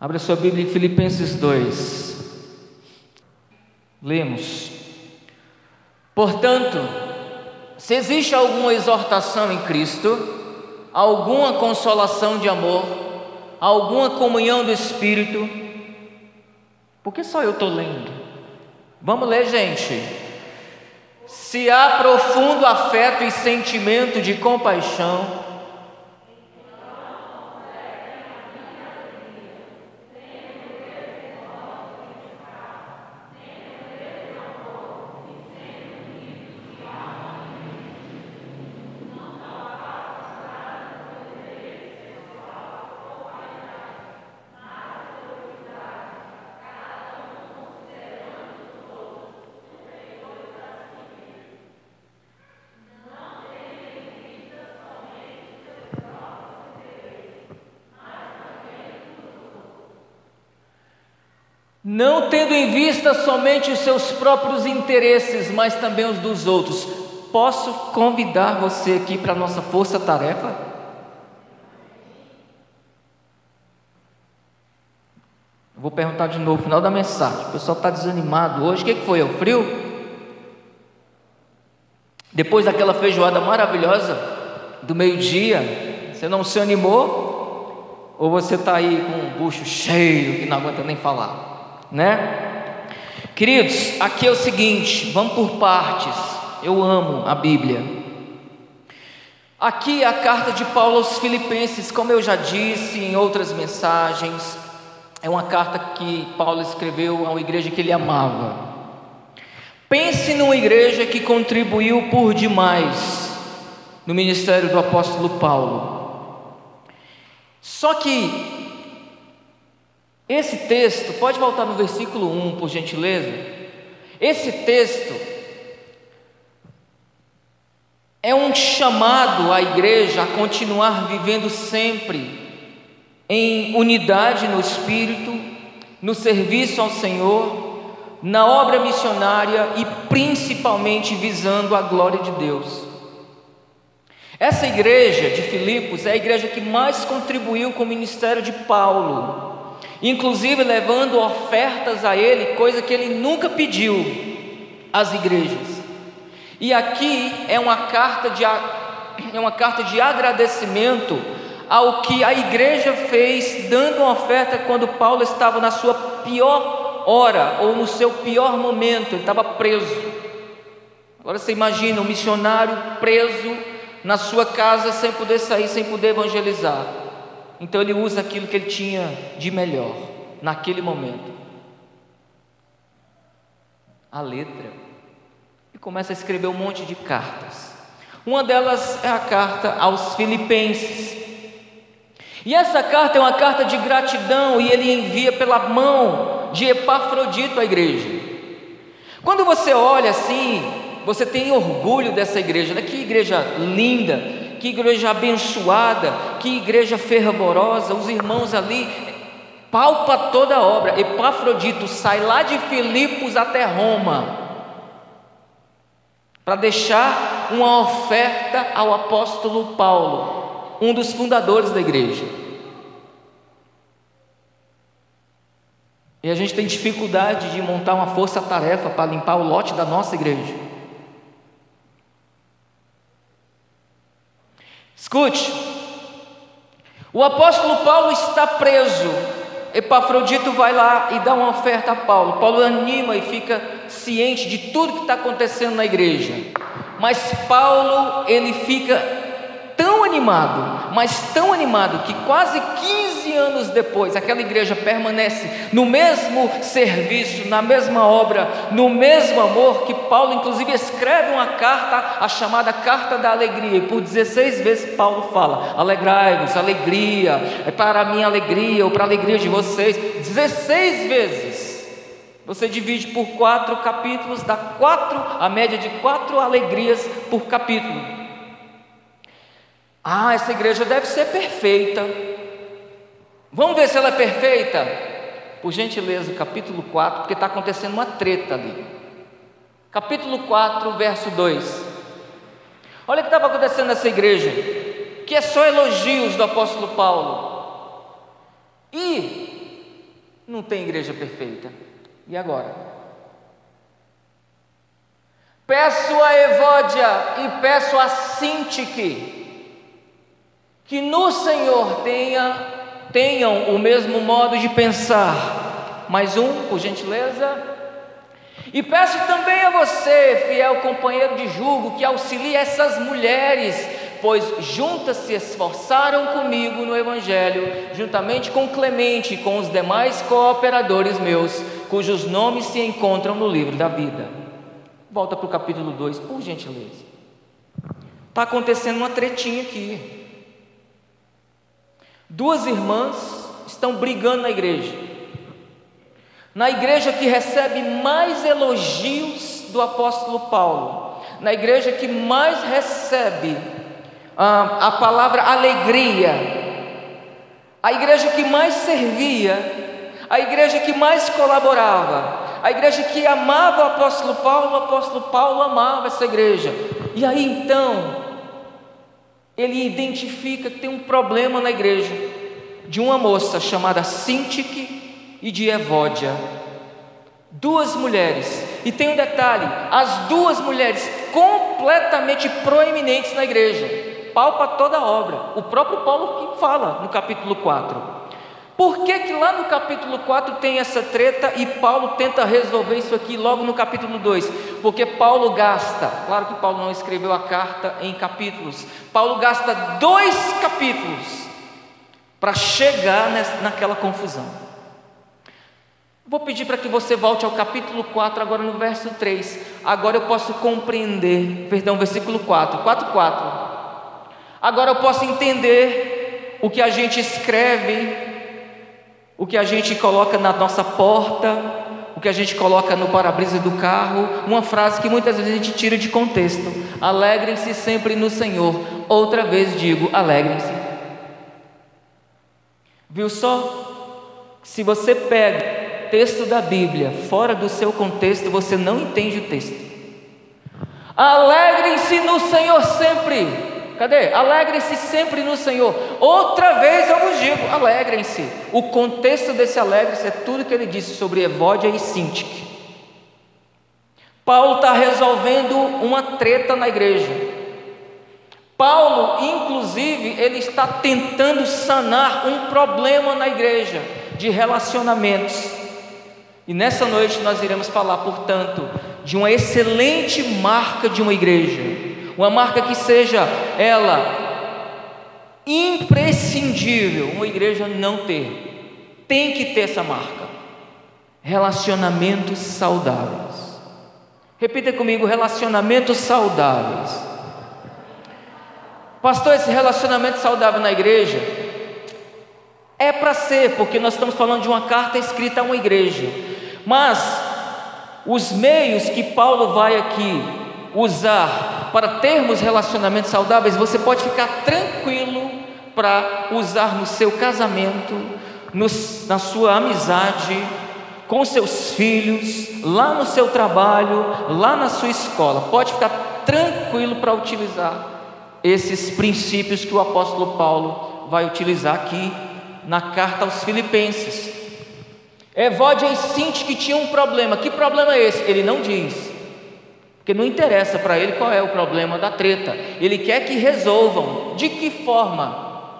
Abra sua Bíblia em Filipenses 2. Lemos. Portanto, se existe alguma exortação em Cristo, alguma consolação de amor, alguma comunhão do Espírito, por que só eu estou lendo? Vamos ler, gente. Se há profundo afeto e sentimento de compaixão, não tendo em vista somente os seus próprios interesses, mas também os dos outros. Posso convidar você aqui para a nossa força-tarefa? Vou perguntar de novo no final da mensagem. O pessoal está desanimado hoje. O que, que foi? É o frio? Depois daquela feijoada maravilhosa do meio-dia, você não se animou? Ou você está aí com um bucho cheio que não aguenta nem falar? né? Queridos, aqui é o seguinte, vamos por partes. Eu amo a Bíblia. Aqui é a carta de Paulo aos Filipenses, como eu já disse em outras mensagens, é uma carta que Paulo escreveu a uma igreja que ele amava. Pense numa igreja que contribuiu por demais no ministério do apóstolo Paulo. Só que esse texto, pode voltar no versículo 1, por gentileza? Esse texto é um chamado à igreja a continuar vivendo sempre em unidade no espírito, no serviço ao Senhor, na obra missionária e principalmente visando a glória de Deus. Essa igreja de Filipos é a igreja que mais contribuiu com o ministério de Paulo inclusive levando ofertas a ele, coisa que ele nunca pediu às igrejas. E aqui é uma carta de, é uma carta de agradecimento ao que a igreja fez, dando uma oferta quando Paulo estava na sua pior hora ou no seu pior momento, ele estava preso. Agora você imagina um missionário preso na sua casa sem poder sair, sem poder evangelizar. Então ele usa aquilo que ele tinha de melhor naquele momento. A letra. E começa a escrever um monte de cartas. Uma delas é a carta aos Filipenses. E essa carta é uma carta de gratidão e ele envia pela mão de Epafrodito à igreja. Quando você olha assim, você tem orgulho dessa igreja, né? que igreja linda, que igreja abençoada, que igreja fervorosa, os irmãos ali, palpa toda a obra. Epafrodito sai lá de Filipos até Roma, para deixar uma oferta ao apóstolo Paulo, um dos fundadores da igreja. E a gente tem dificuldade de montar uma força-tarefa para limpar o lote da nossa igreja. Escute, o apóstolo Paulo está preso. Epafrodito vai lá e dá uma oferta a Paulo. Paulo anima e fica ciente de tudo que está acontecendo na igreja. Mas Paulo, ele fica tão animado, mas tão animado, que quase 15 anos depois, aquela igreja permanece no mesmo serviço, na mesma obra, no mesmo amor, que Paulo, inclusive, escreve uma carta, a chamada Carta da Alegria, e por 16 vezes Paulo fala: alegrai-vos, alegria, é para a minha alegria ou para a alegria de vocês, 16 vezes. Você divide por quatro capítulos, dá quatro, a média de quatro alegrias por capítulo. Ah, essa igreja deve ser perfeita. Vamos ver se ela é perfeita? Por gentileza, capítulo 4, porque está acontecendo uma treta ali. Capítulo 4, verso 2. Olha o que estava acontecendo nessa igreja, que é só elogios do apóstolo Paulo. E Não tem igreja perfeita. E agora? Peço a Evódia e peço a Sintique que no Senhor tenha, tenham o mesmo modo de pensar. Mais um, por gentileza. E peço também a você, fiel companheiro de julgo, que auxilie essas mulheres pois juntas se esforçaram comigo no Evangelho, juntamente com Clemente e com os demais cooperadores meus, cujos nomes se encontram no livro da vida. Volta para o capítulo 2, por gentileza. Está acontecendo uma tretinha aqui. Duas irmãs estão brigando na igreja. Na igreja que recebe mais elogios do apóstolo Paulo, na igreja que mais recebe ah, a palavra alegria, a igreja que mais servia, a igreja que mais colaborava, a igreja que amava o apóstolo Paulo, o apóstolo Paulo amava essa igreja. E aí então, ele identifica que tem um problema na igreja de uma moça chamada Sintique e de Evódia. Duas mulheres, e tem um detalhe: as duas mulheres completamente proeminentes na igreja pau para toda a obra. O próprio Paulo que fala no capítulo 4. Por que, que lá no capítulo 4 tem essa treta e Paulo tenta resolver isso aqui logo no capítulo 2? Porque Paulo gasta, claro que Paulo não escreveu a carta em capítulos, Paulo gasta dois capítulos para chegar naquela confusão. Vou pedir para que você volte ao capítulo 4, agora no verso 3. Agora eu posso compreender, perdão, versículo 4, 4, 4. Agora eu posso entender o que a gente escreve, o que a gente coloca na nossa porta, o que a gente coloca no para-brisa do carro, uma frase que muitas vezes a gente tira de contexto. Alegrem-se sempre no Senhor. Outra vez digo, alegrem-se. Viu só? Se você pega texto da Bíblia fora do seu contexto, você não entende o texto. Alegrem-se no Senhor sempre. Cadê? Alegrem-se sempre no Senhor. Outra vez eu vos digo: alegrem-se. O contexto desse alegre-se é tudo que ele disse sobre Evódia e Sintique. Paulo está resolvendo uma treta na igreja. Paulo, inclusive, ele está tentando sanar um problema na igreja de relacionamentos. E nessa noite nós iremos falar, portanto, de uma excelente marca de uma igreja uma marca que seja ela imprescindível, uma igreja não ter. Tem que ter essa marca. Relacionamentos saudáveis. Repita comigo: relacionamentos saudáveis. Pastor, esse relacionamento saudável na igreja é para ser, porque nós estamos falando de uma carta escrita a uma igreja. Mas os meios que Paulo vai aqui usar para termos relacionamentos saudáveis, você pode ficar tranquilo para usar no seu casamento, no, na sua amizade, com seus filhos, lá no seu trabalho, lá na sua escola. Pode ficar tranquilo para utilizar esses princípios que o apóstolo Paulo vai utilizar aqui na carta aos Filipenses. Evode e Sinti que tinha um problema. Que problema é esse? Ele não diz. Porque não interessa para ele qual é o problema da treta. Ele quer que resolvam. De que forma?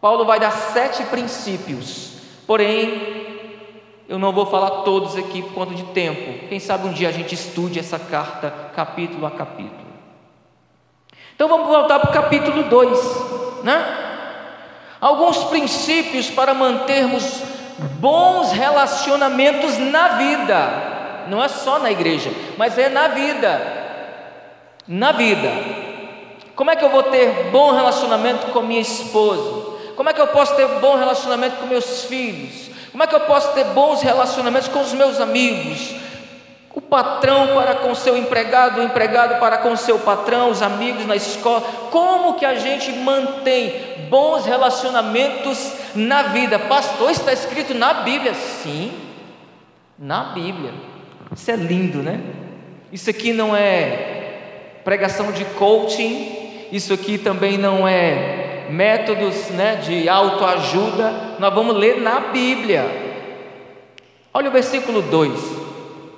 Paulo vai dar sete princípios. Porém, eu não vou falar todos aqui por conta de tempo. Quem sabe um dia a gente estude essa carta capítulo a capítulo. Então vamos voltar para o capítulo 2, né? Alguns princípios para mantermos bons relacionamentos na vida não é só na igreja, mas é na vida. Na vida. Como é que eu vou ter bom relacionamento com minha esposa? Como é que eu posso ter bom relacionamento com meus filhos? Como é que eu posso ter bons relacionamentos com os meus amigos? O patrão para com seu empregado, o empregado para com seu patrão, os amigos na escola. Como que a gente mantém bons relacionamentos na vida? Pastor, está escrito na Bíblia? Sim, na Bíblia. Isso é lindo, né? Isso aqui não é pregação de coaching, isso aqui também não é métodos né, de autoajuda, nós vamos ler na Bíblia. Olha o versículo 2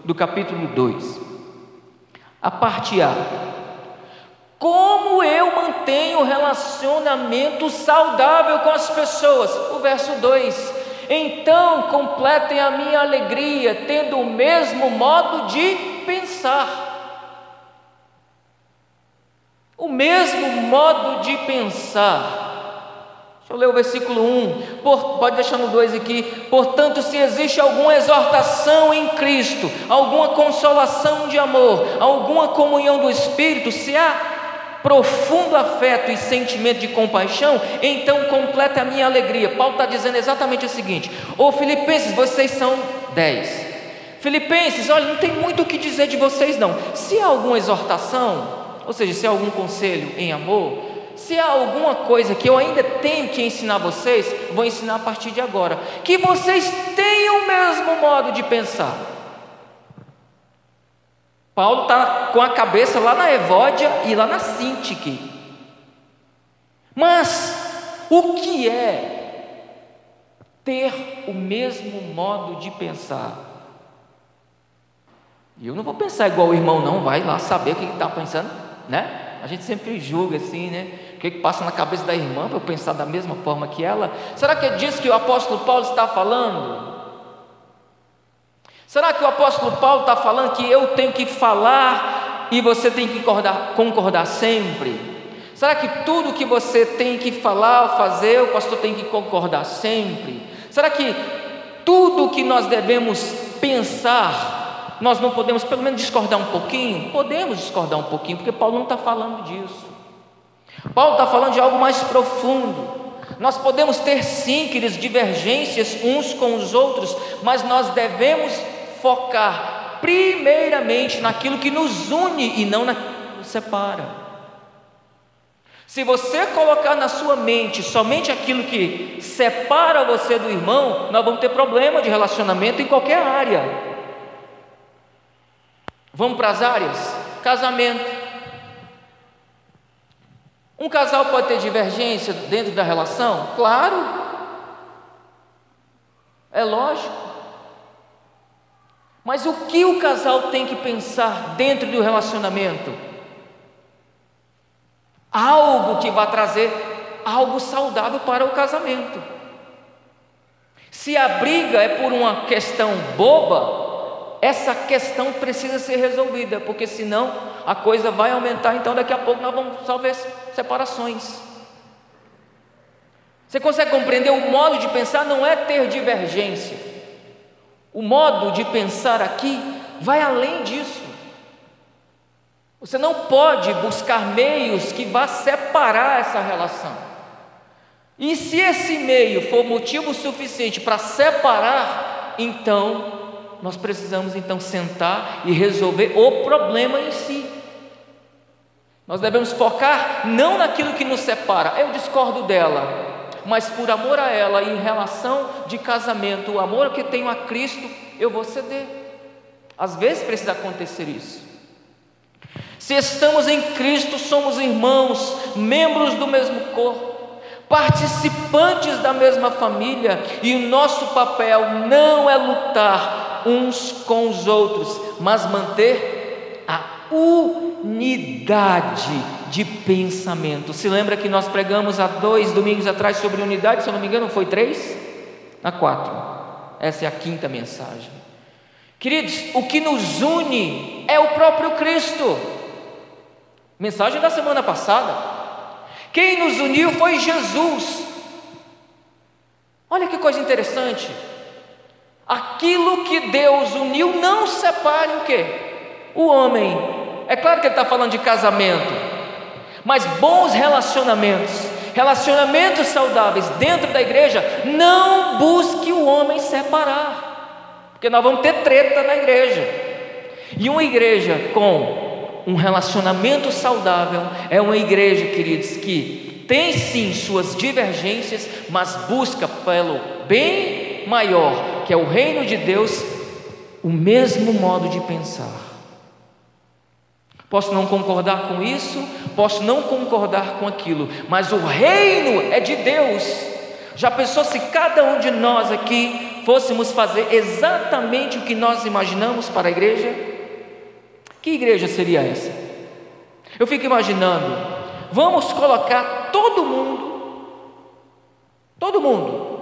do capítulo 2. A parte A. Como eu mantenho relacionamento saudável com as pessoas? O verso 2. Então completem a minha alegria, tendo o mesmo modo de pensar. O mesmo modo de pensar. Deixa eu ler o versículo 1. Por, pode deixar no 2 aqui. Portanto, se existe alguma exortação em Cristo, alguma consolação de amor, alguma comunhão do Espírito, se há profundo afeto e sentimento de compaixão, então completa a minha alegria. Paulo está dizendo exatamente o seguinte: Ô Filipenses, vocês são dez. Filipenses, olha, não tem muito o que dizer de vocês, não. Se há alguma exortação, ou seja, se há algum conselho em amor, se há alguma coisa que eu ainda tenho que ensinar vocês, vou ensinar a partir de agora. Que vocês tenham o mesmo modo de pensar. Paulo está com a cabeça lá na Evódia e lá na Sintique. Mas o que é ter o mesmo modo de pensar? E eu não vou pensar igual o irmão, não, vai lá saber o que está pensando, né? A gente sempre julga assim, né? O que, que passa na cabeça da irmã para eu pensar da mesma forma que ela? Será que é disso que o apóstolo Paulo está falando? Será que o apóstolo Paulo está falando que eu tenho que falar e você tem que concordar, concordar sempre? Será que tudo que você tem que falar ou fazer, o pastor tem que concordar sempre? Será que tudo que nós devemos pensar, nós não podemos pelo menos discordar um pouquinho? Podemos discordar um pouquinho, porque Paulo não está falando disso. Paulo está falando de algo mais profundo. Nós podemos ter sim, queridos, divergências uns com os outros, mas nós devemos focar primeiramente naquilo que nos une e não naquilo que nos separa. Se você colocar na sua mente somente aquilo que separa você do irmão, nós vamos ter problema de relacionamento em qualquer área. Vamos para as áreas? Casamento. Um casal pode ter divergência dentro da relação? Claro. É lógico. Mas o que o casal tem que pensar dentro do relacionamento? Algo que vai trazer algo saudável para o casamento. Se a briga é por uma questão boba, essa questão precisa ser resolvida, porque senão a coisa vai aumentar, então daqui a pouco nós vamos só separações. Você consegue compreender o modo de pensar não é ter divergência. O modo de pensar aqui vai além disso. Você não pode buscar meios que vá separar essa relação. E se esse meio for motivo suficiente para separar, então nós precisamos então sentar e resolver o problema em si. Nós devemos focar não naquilo que nos separa. Eu discordo dela mas por amor a ela, em relação de casamento, o amor que tenho a Cristo, eu vou ceder. Às vezes precisa acontecer isso. Se estamos em Cristo, somos irmãos, membros do mesmo corpo, participantes da mesma família, e o nosso papel não é lutar uns com os outros, mas manter a unidade de pensamento. Se lembra que nós pregamos há dois domingos atrás sobre unidade, se eu não me engano, foi três? Na quatro. Essa é a quinta mensagem. Queridos, o que nos une é o próprio Cristo. Mensagem da semana passada. Quem nos uniu foi Jesus. Olha que coisa interessante. Aquilo que Deus uniu não separe o que? O homem. É claro que ele está falando de casamento, mas bons relacionamentos, relacionamentos saudáveis dentro da igreja, não busque o homem separar, porque nós vamos ter treta na igreja. E uma igreja com um relacionamento saudável é uma igreja, queridos, que tem sim suas divergências, mas busca pelo bem maior, que é o reino de Deus, o mesmo modo de pensar. Posso não concordar com isso, posso não concordar com aquilo, mas o reino é de Deus. Já pensou se cada um de nós aqui fôssemos fazer exatamente o que nós imaginamos para a igreja, que igreja seria essa? Eu fico imaginando, vamos colocar todo mundo, todo mundo,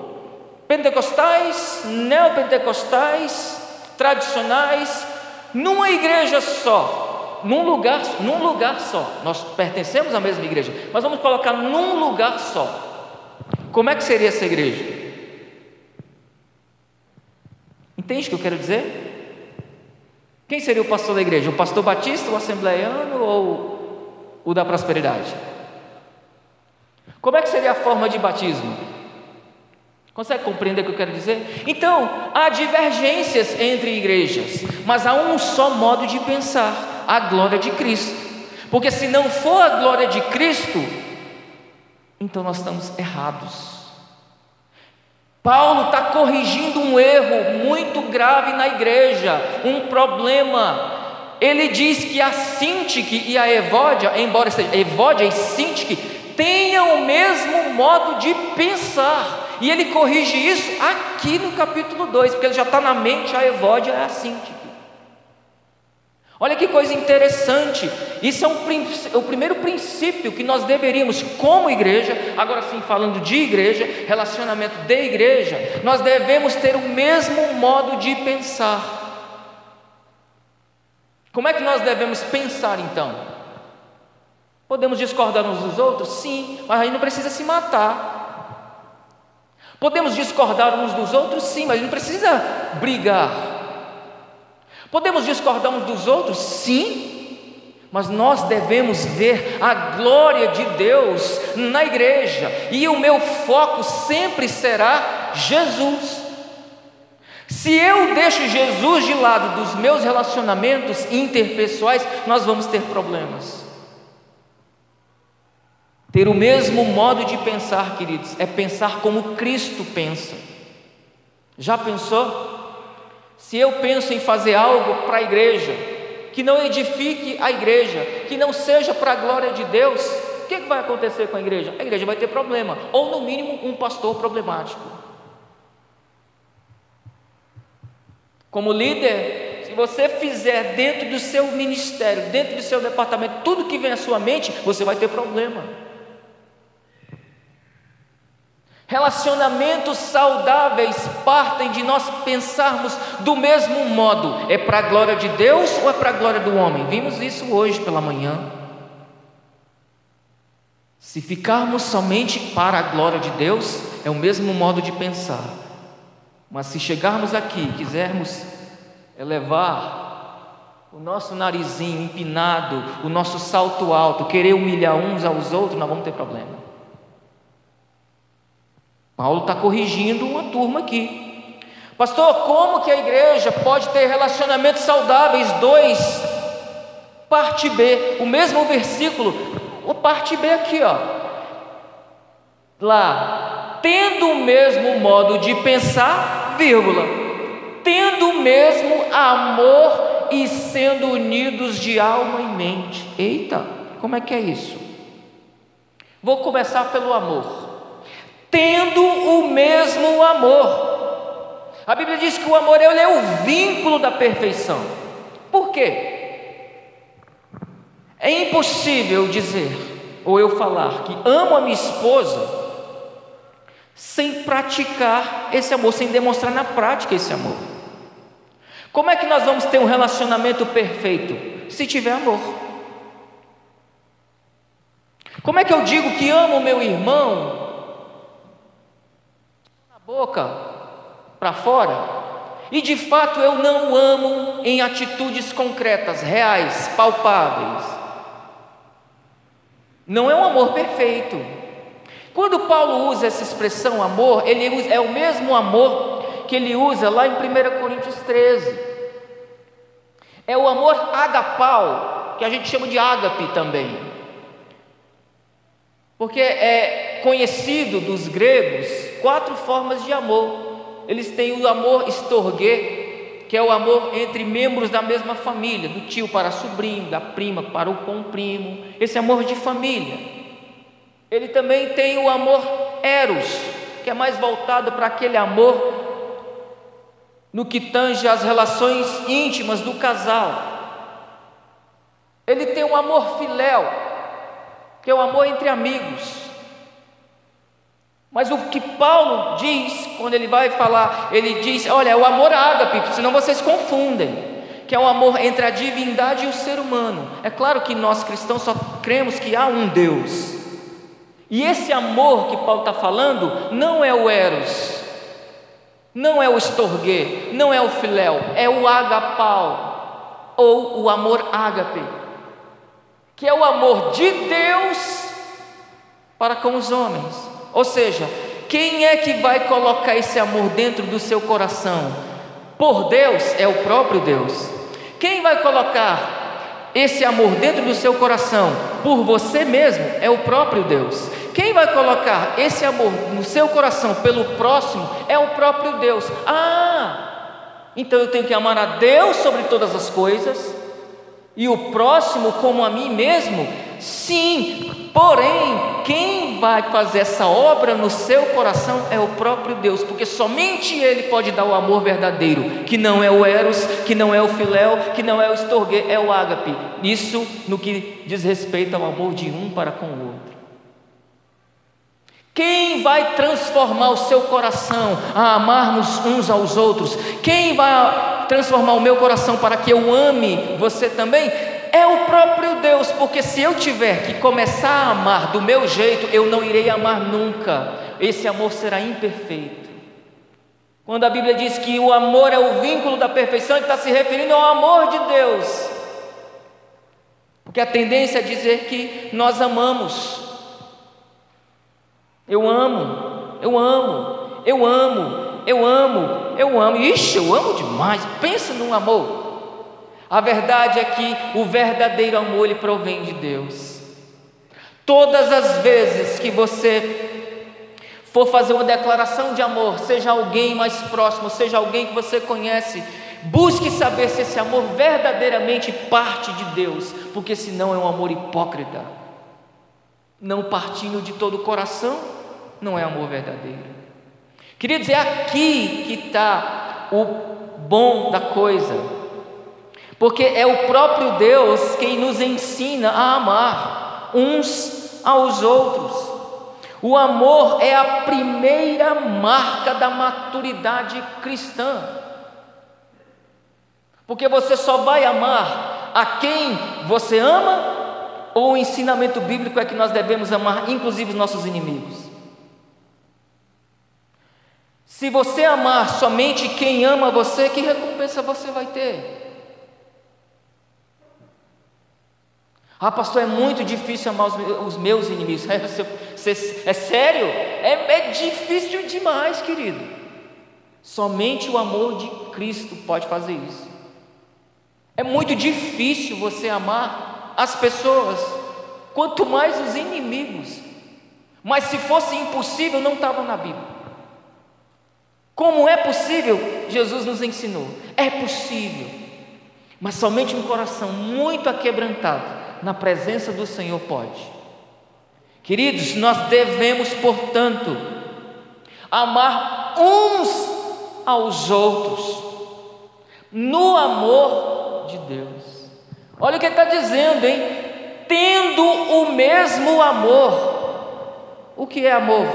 pentecostais, neopentecostais, tradicionais, numa igreja só, num lugar, num lugar só. Nós pertencemos à mesma igreja, mas vamos colocar num lugar só. Como é que seria essa igreja? Entende o que eu quero dizer? Quem seria o pastor da igreja? O pastor batista, o assembleiano ou o da prosperidade? Como é que seria a forma de batismo? Consegue compreender o que eu quero dizer? Então, há divergências entre igrejas, mas há um só modo de pensar: a glória de Cristo. Porque se não for a glória de Cristo, então nós estamos errados. Paulo está corrigindo um erro muito grave na igreja, um problema. Ele diz que a Sintique e a Evódia, embora seja Evódia e Sintique, tenham o mesmo modo de pensar. E ele corrige isso aqui no capítulo 2, porque ele já está na mente a Evódia e a Sintique. Olha que coisa interessante, isso é um, o primeiro princípio que nós deveríamos, como igreja, agora sim falando de igreja, relacionamento de igreja, nós devemos ter o mesmo modo de pensar. Como é que nós devemos pensar então? Podemos discordar uns dos outros? Sim, mas aí não precisa se matar. Podemos discordar uns dos outros? Sim, mas não precisa brigar. Podemos discordar uns dos outros? Sim, mas nós devemos ver a glória de Deus na igreja, e o meu foco sempre será Jesus. Se eu deixo Jesus de lado dos meus relacionamentos interpessoais, nós vamos ter problemas. Ter o mesmo modo de pensar, queridos, é pensar como Cristo pensa. Já pensou? Se eu penso em fazer algo para a igreja, que não edifique a igreja, que não seja para a glória de Deus, o que, que vai acontecer com a igreja? A igreja vai ter problema, ou no mínimo um pastor problemático. Como líder, se você fizer dentro do seu ministério, dentro do seu departamento, tudo que vem à sua mente, você vai ter problema. Relacionamentos saudáveis partem de nós pensarmos do mesmo modo: é para a glória de Deus ou é para a glória do homem? Vimos isso hoje pela manhã. Se ficarmos somente para a glória de Deus, é o mesmo modo de pensar. Mas se chegarmos aqui e quisermos elevar o nosso narizinho empinado, o nosso salto alto, querer humilhar uns aos outros, nós vamos ter problema. Paulo está corrigindo uma turma aqui. Pastor, como que a igreja pode ter relacionamentos saudáveis? Dois, parte B, o mesmo versículo, o parte B aqui, ó. Lá, tendo o mesmo modo de pensar, vírgula, tendo o mesmo amor e sendo unidos de alma e mente. Eita, como é que é isso? Vou começar pelo amor tendo o mesmo amor. A Bíblia diz que o amor ele é o vínculo da perfeição. Por quê? É impossível dizer ou eu falar que amo a minha esposa sem praticar esse amor, sem demonstrar na prática esse amor. Como é que nós vamos ter um relacionamento perfeito? Se tiver amor. Como é que eu digo que amo o meu irmão boca para fora. E de fato eu não amo em atitudes concretas, reais, palpáveis. Não é um amor perfeito. Quando Paulo usa essa expressão amor, ele usa, é o mesmo amor que ele usa lá em 1 Coríntios 13. É o amor agapau, que a gente chama de ágape também. Porque é conhecido dos gregos quatro formas de amor. Eles têm o amor estorguê, que é o amor entre membros da mesma família, do tio para sobrinho, da prima para o comprimo, esse amor de família. Ele também tem o amor eros, que é mais voltado para aquele amor no que tange às relações íntimas do casal. Ele tem um amor filéu, que é o amor entre amigos. Mas o que Paulo diz, quando ele vai falar, ele diz: olha, é o amor ágape, senão vocês confundem, que é o amor entre a divindade e o ser humano. É claro que nós cristãos só cremos que há um Deus. E esse amor que Paulo está falando não é o Eros, não é o Estorguê, não é o Filéu, é o Agapau, ou o amor ágape, que é o amor de Deus para com os homens. Ou seja, quem é que vai colocar esse amor dentro do seu coração? Por Deus é o próprio Deus. Quem vai colocar esse amor dentro do seu coração por você mesmo é o próprio Deus. Quem vai colocar esse amor no seu coração pelo próximo é o próprio Deus. Ah, então eu tenho que amar a Deus sobre todas as coisas e o próximo como a mim mesmo? Sim, porém, quem vai fazer essa obra no seu coração é o próprio Deus, porque somente Ele pode dar o amor verdadeiro, que não é o Eros, que não é o Filéu, que não é o Estorguê, é o Ágape. Isso no que diz respeito ao amor de um para com o outro. Quem vai transformar o seu coração a amarmos uns aos outros? Quem vai transformar o meu coração para que eu ame você também? É o próprio Deus, porque se eu tiver que começar a amar do meu jeito, eu não irei amar nunca, esse amor será imperfeito. Quando a Bíblia diz que o amor é o vínculo da perfeição, ele está se referindo ao amor de Deus, porque a tendência é dizer que nós amamos, eu amo, eu amo, eu amo, eu amo, eu amo, ixi, eu amo demais, pensa num amor. A verdade é que o verdadeiro amor ele provém de Deus. Todas as vezes que você for fazer uma declaração de amor, seja alguém mais próximo, seja alguém que você conhece, busque saber se esse amor verdadeiramente parte de Deus, porque senão é um amor hipócrita. Não partindo de todo o coração, não é amor verdadeiro. Queridos, é aqui que está o bom da coisa porque é o próprio Deus quem nos ensina a amar uns aos outros. O amor é a primeira marca da maturidade cristã. Porque você só vai amar a quem você ama, ou o ensinamento bíblico é que nós devemos amar, inclusive, os nossos inimigos. Se você amar somente quem ama você, que recompensa você vai ter? Ah, pastor, é muito difícil amar os meus inimigos. É, é sério? É, é difícil demais, querido. Somente o amor de Cristo pode fazer isso. É muito difícil você amar as pessoas, quanto mais os inimigos. Mas se fosse impossível, não estava na Bíblia. Como é possível? Jesus nos ensinou. É possível, mas somente um coração muito aquebrantado na presença do Senhor pode. Queridos, nós devemos, portanto, amar uns aos outros, no amor de Deus. Olha o que está dizendo, hein? Tendo o mesmo amor. O que é amor?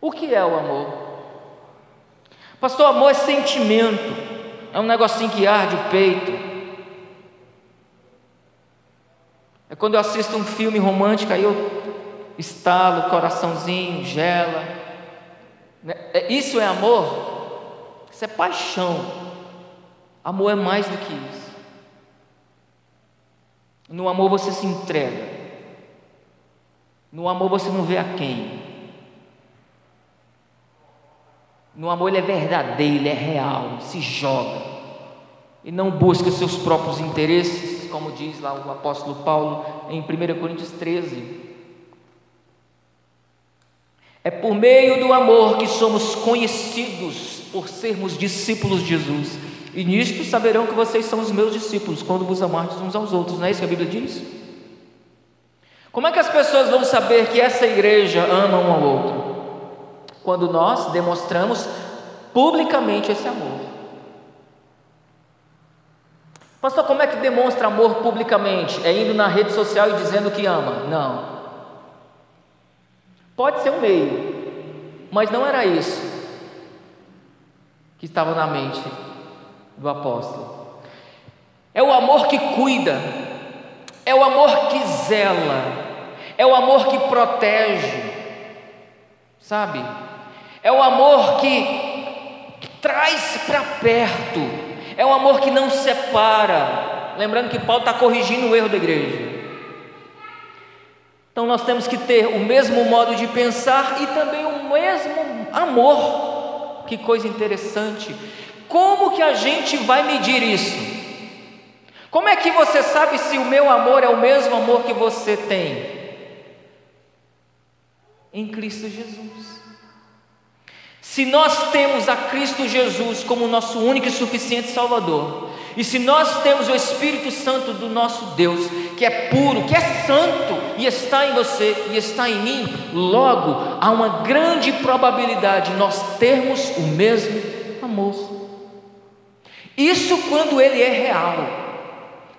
O que é o amor? Pastor, amor é sentimento, é um negocinho que arde o peito, É quando eu assisto um filme romântico, aí eu estalo coraçãozinho, gela. Né? É, isso é amor? Isso é paixão. Amor é mais do que isso. No amor você se entrega. No amor você não vê a quem. No amor ele é verdadeiro, ele é real, se joga. E não busca os seus próprios interesses como diz lá o apóstolo Paulo em 1 Coríntios 13. É por meio do amor que somos conhecidos por sermos discípulos de Jesus. E nisto saberão que vocês são os meus discípulos, quando vos amardes uns aos outros. Não é isso que a Bíblia diz? Como é que as pessoas vão saber que essa igreja ama um ao outro? Quando nós demonstramos publicamente esse amor. Pastor, como é que demonstra amor publicamente? É indo na rede social e dizendo que ama? Não. Pode ser um meio, mas não era isso que estava na mente do apóstolo. É o amor que cuida, é o amor que zela, é o amor que protege, sabe? É o amor que traz para perto, é um amor que não separa. Lembrando que Paulo está corrigindo o erro da igreja. Então nós temos que ter o mesmo modo de pensar e também o mesmo amor. Que coisa interessante. Como que a gente vai medir isso? Como é que você sabe se o meu amor é o mesmo amor que você tem? Em Cristo Jesus. Se nós temos a Cristo Jesus como nosso único e suficiente Salvador, e se nós temos o Espírito Santo do nosso Deus, que é puro, que é santo, e está em você e está em mim, logo há uma grande probabilidade nós termos o mesmo amor. Isso quando ele é real,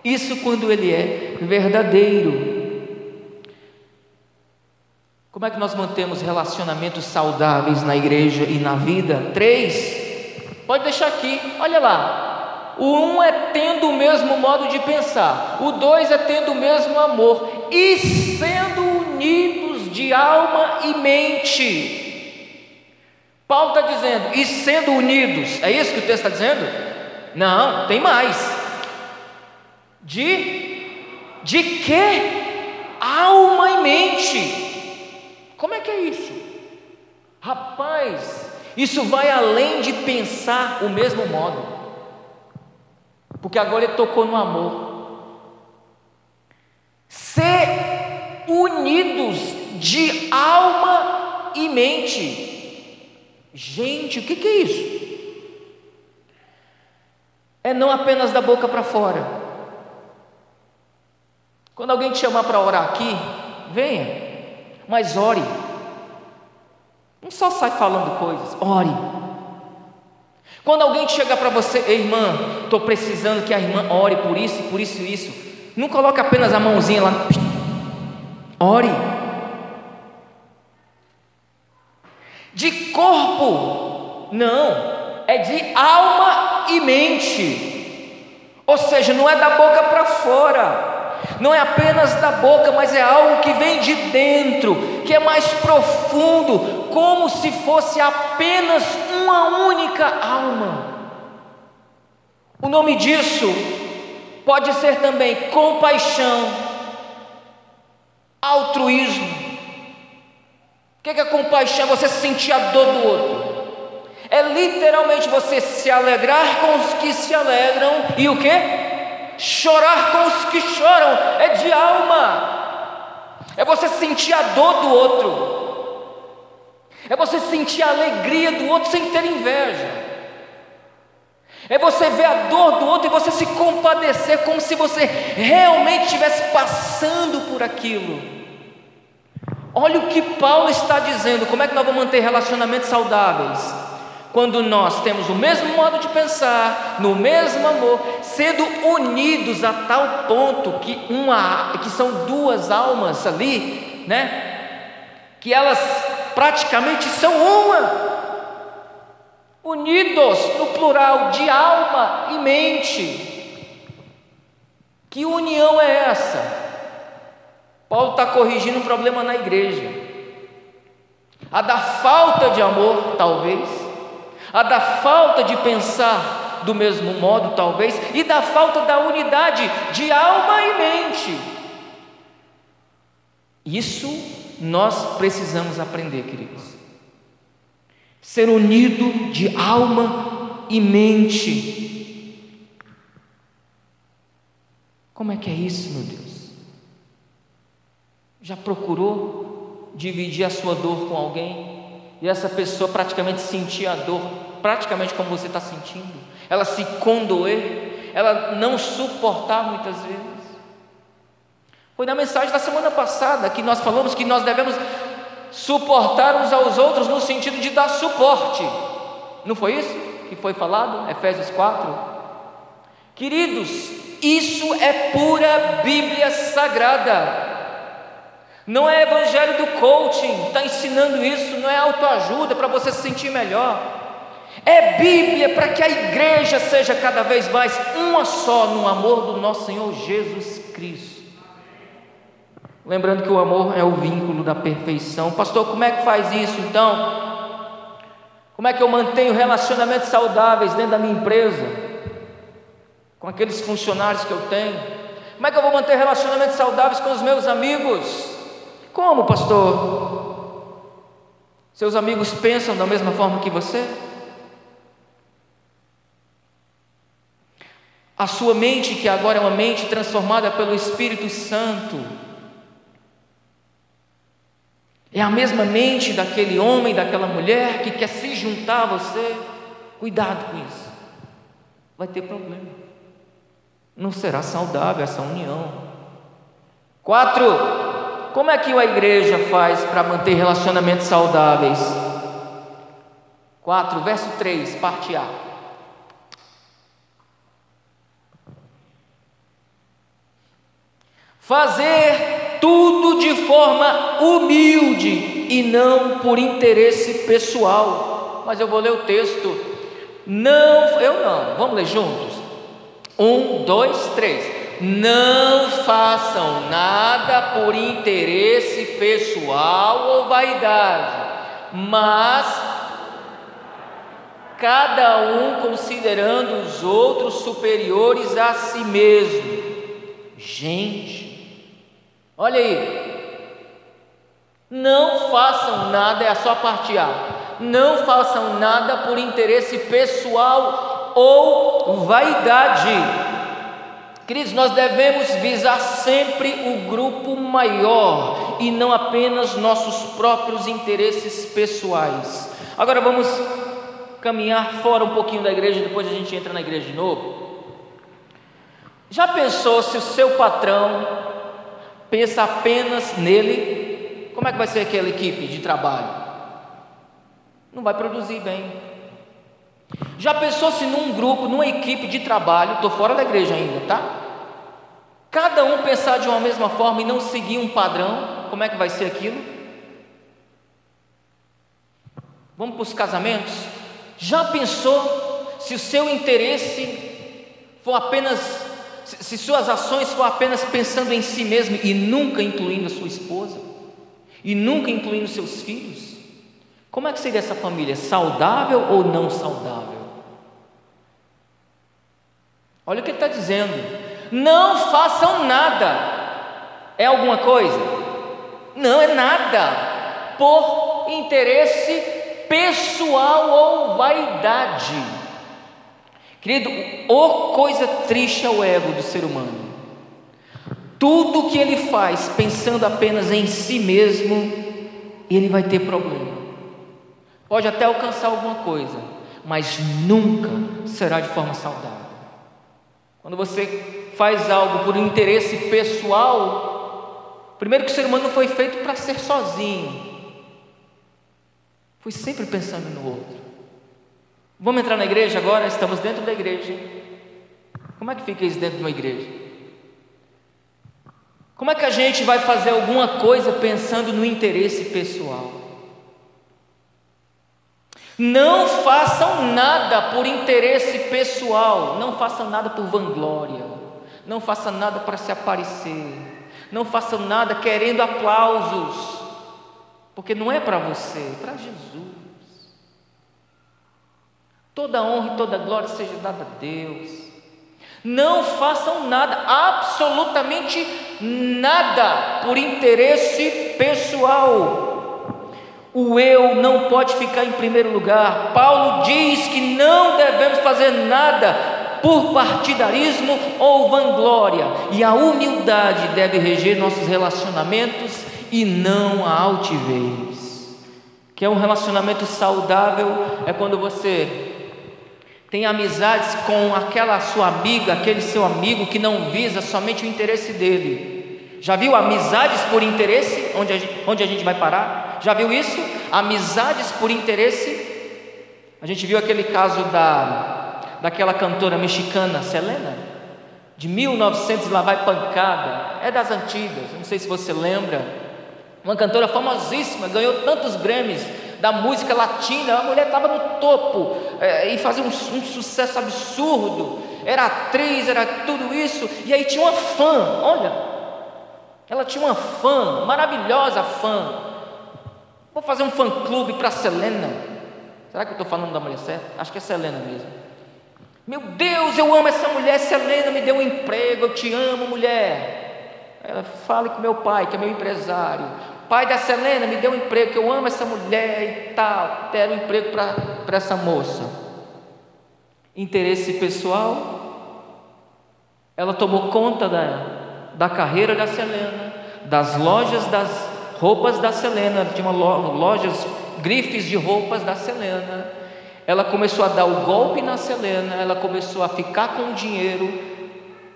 isso quando ele é verdadeiro. Como é que nós mantemos relacionamentos saudáveis na igreja e na vida? Três. Pode deixar aqui, olha lá. O um é tendo o mesmo modo de pensar, o dois é tendo o mesmo amor e sendo unidos de alma e mente. Paulo está dizendo, e sendo unidos, é isso que o texto está dizendo? Não, tem mais. De, de que? Alma e mente. Como é que é isso? Rapaz, isso vai além de pensar o mesmo modo porque agora ele tocou no amor. Ser unidos de alma e mente. Gente, o que, é isso? É não apenas da boca para fora. Quando alguém te chamar para orar aqui, venha, mas ore. Não só sai falando coisas, ore. Quando alguém chega para você, irmã, estou precisando que a irmã ore por isso, por isso e isso, não coloque apenas a mãozinha lá. Ore. De corpo, não, é de alma e mente. Ou seja, não é da boca para fora, não é apenas da boca, mas é algo que vem de dentro, que é mais profundo, como se fosse apenas uma única alma. O nome disso pode ser também compaixão, altruísmo. O que é compaixão? Você sentir a dor do outro. É literalmente você se alegrar com os que se alegram e o que? Chorar com os que choram. É de alma. É você sentir a dor do outro. É você sentir a alegria do outro sem ter inveja. É você ver a dor do outro e você se compadecer como se você realmente estivesse passando por aquilo. Olha o que Paulo está dizendo. Como é que nós vamos manter relacionamentos saudáveis? Quando nós temos o mesmo modo de pensar, no mesmo amor, sendo unidos a tal ponto que uma, que são duas almas ali, né? Que elas praticamente são uma, unidos no plural de alma e mente. Que união é essa? Paulo está corrigindo um problema na igreja. A da falta de amor, talvez, a da falta de pensar do mesmo modo, talvez, e da falta da unidade de alma e mente. Isso nós precisamos aprender, queridos. Ser unido de alma e mente. Como é que é isso, meu Deus? Já procurou dividir a sua dor com alguém e essa pessoa praticamente sentir a dor, praticamente como você está sentindo? Ela se condoer, ela não suportar muitas vezes. Foi na mensagem da semana passada que nós falamos que nós devemos suportar uns aos outros no sentido de dar suporte. Não foi isso que foi falado? Efésios 4. Queridos, isso é pura Bíblia Sagrada. Não é evangelho do coaching, está ensinando isso, não é autoajuda para você se sentir melhor. É Bíblia para que a igreja seja cada vez mais uma só no amor do nosso Senhor Jesus Cristo. Lembrando que o amor é o vínculo da perfeição. Pastor, como é que faz isso então? Como é que eu mantenho relacionamentos saudáveis dentro da minha empresa? Com aqueles funcionários que eu tenho? Como é que eu vou manter relacionamentos saudáveis com os meus amigos? Como, pastor? Seus amigos pensam da mesma forma que você? A sua mente, que agora é uma mente transformada pelo Espírito Santo, é a mesma mente daquele homem, daquela mulher que quer se juntar a você. Cuidado com isso. Vai ter problema. Não será saudável essa união. Quatro. Como é que a igreja faz para manter relacionamentos saudáveis? 4, verso 3, parte A. Fazer tudo de forma humilde e não por interesse pessoal. Mas eu vou ler o texto. Não, eu não. Vamos ler juntos? Um, dois, três. Não façam nada por interesse pessoal ou vaidade, mas cada um considerando os outros superiores a si mesmo. Gente, olha aí, não façam nada, é sua parte A. Não façam nada por interesse pessoal ou vaidade Queridos, nós devemos visar sempre o grupo maior e não apenas nossos próprios interesses pessoais. Agora vamos caminhar fora um pouquinho da igreja, depois a gente entra na igreja de novo. Já pensou se o seu patrão pensa apenas nele? Como é que vai ser aquela equipe de trabalho? Não vai produzir bem. Já pensou se num grupo, numa equipe de trabalho, estou fora da igreja ainda, tá? Cada um pensar de uma mesma forma e não seguir um padrão, como é que vai ser aquilo? Vamos para os casamentos? Já pensou se o seu interesse for apenas, se suas ações for apenas pensando em si mesmo e nunca incluindo a sua esposa? E nunca incluindo seus filhos? Como é que seria essa família? Saudável ou não saudável? Olha o que ele está dizendo não façam nada. É alguma coisa? Não é nada. Por interesse pessoal ou vaidade. Querido, ou coisa triste é o ego do ser humano. Tudo que ele faz pensando apenas em si mesmo, ele vai ter problema. Pode até alcançar alguma coisa, mas nunca será de forma saudável. Quando você faz algo por interesse pessoal, primeiro que o ser humano foi feito para ser sozinho, foi sempre pensando no outro. Vamos entrar na igreja agora? Estamos dentro da igreja. Como é que fica isso dentro de uma igreja? Como é que a gente vai fazer alguma coisa pensando no interesse pessoal? Não façam nada por interesse pessoal, não façam nada por vanglória, não façam nada para se aparecer, não façam nada querendo aplausos, porque não é para você, é para Jesus. Toda honra e toda glória seja dada a Deus. Não façam nada, absolutamente nada, por interesse pessoal. O eu não pode ficar em primeiro lugar. Paulo diz que não devemos fazer nada por partidarismo ou vanglória, e a humildade deve reger nossos relacionamentos e não a altivez. Que é um relacionamento saudável é quando você tem amizades com aquela sua amiga, aquele seu amigo que não visa somente o interesse dele. Já viu amizades por interesse? Onde a gente, onde a gente vai parar? Já viu isso? Amizades por interesse? A gente viu aquele caso da, daquela cantora mexicana, Selena, de 1900 lá vai pancada, é das antigas, não sei se você lembra. Uma cantora famosíssima, ganhou tantos Grammys da música latina, a mulher estava no topo é, e fazia um, um sucesso absurdo. Era atriz, era tudo isso, e aí tinha uma fã, olha, ela tinha uma fã, maravilhosa fã. Vou fazer um fã-clube para Selena. Será que eu estou falando da mulher certa? Acho que é Selena mesmo. Meu Deus, eu amo essa mulher. Selena me deu um emprego. Eu te amo, mulher. Ela fale com meu pai, que é meu empresário. Pai da Selena me deu um emprego, que eu amo essa mulher e tal. Deram um emprego para essa moça. Interesse pessoal. Ela tomou conta da, da carreira da Selena, das lojas das roupas da Selena, de uma lojas, grifes de roupas da Selena. Ela começou a dar o golpe na Selena, ela começou a ficar com o dinheiro,